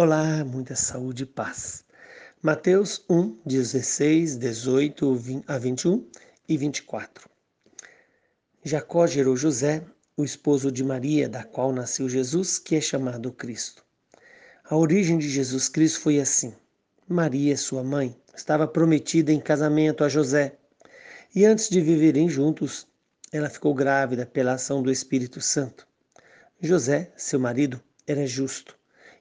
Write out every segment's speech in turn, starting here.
Olá, muita saúde e paz. Mateus 1, 16, 18 a 21 e 24. Jacó gerou José, o esposo de Maria, da qual nasceu Jesus, que é chamado Cristo. A origem de Jesus Cristo foi assim: Maria, sua mãe, estava prometida em casamento a José, e antes de viverem juntos, ela ficou grávida pela ação do Espírito Santo. José, seu marido, era justo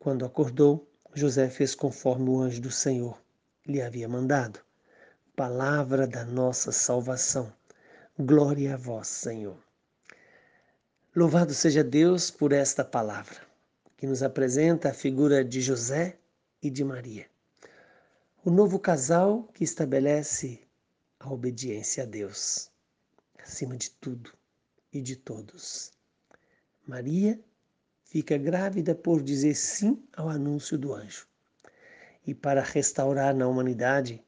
Quando acordou, José fez conforme o anjo do Senhor lhe havia mandado. Palavra da nossa salvação. Glória a vós, Senhor. Louvado seja Deus por esta palavra, que nos apresenta a figura de José e de Maria. O novo casal que estabelece a obediência a Deus, acima de tudo e de todos. Maria fica grávida por dizer sim ao anúncio do anjo e para restaurar na humanidade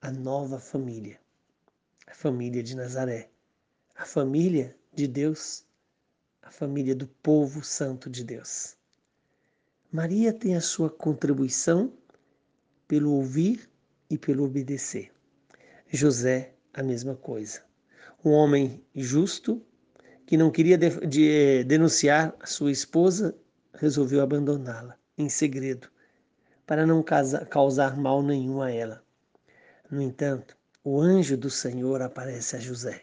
a nova família, a família de Nazaré, a família de Deus, a família do povo santo de Deus. Maria tem a sua contribuição pelo ouvir e pelo obedecer. José, a mesma coisa. Um homem justo que não queria de, de, eh, denunciar sua esposa, resolveu abandoná-la em segredo, para não casa, causar mal nenhum a ela. No entanto, o anjo do Senhor aparece a José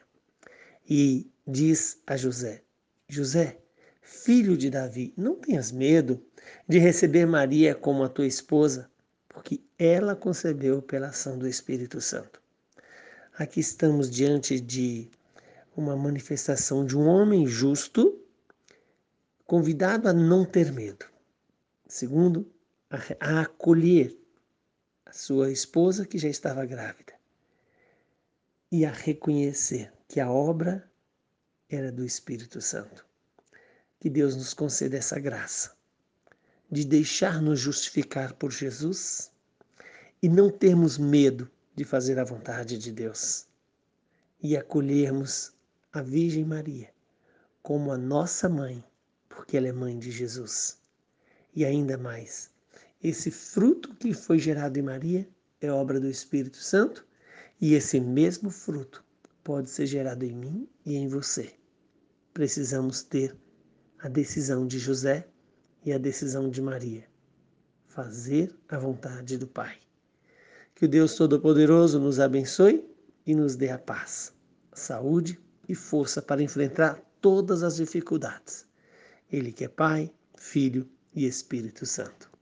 e diz a José: José, filho de Davi, não tenhas medo de receber Maria como a tua esposa, porque ela concebeu pela ação do Espírito Santo. Aqui estamos diante de uma manifestação de um homem justo convidado a não ter medo. Segundo, a, acolher a sua esposa que já estava grávida e a reconhecer que a obra era do Espírito Santo. Que Deus nos conceda essa graça de deixar-nos justificar por Jesus e não termos medo de fazer a vontade de Deus e acolhermos a Virgem Maria como a nossa mãe, porque ela é mãe de Jesus. E ainda mais, esse fruto que foi gerado em Maria é obra do Espírito Santo, e esse mesmo fruto pode ser gerado em mim e em você. Precisamos ter a decisão de José e a decisão de Maria. Fazer a vontade do Pai. Que o Deus Todo-Poderoso nos abençoe e nos dê a paz, saúde e força para enfrentar todas as dificuldades. Ele que é Pai, Filho e Espírito Santo.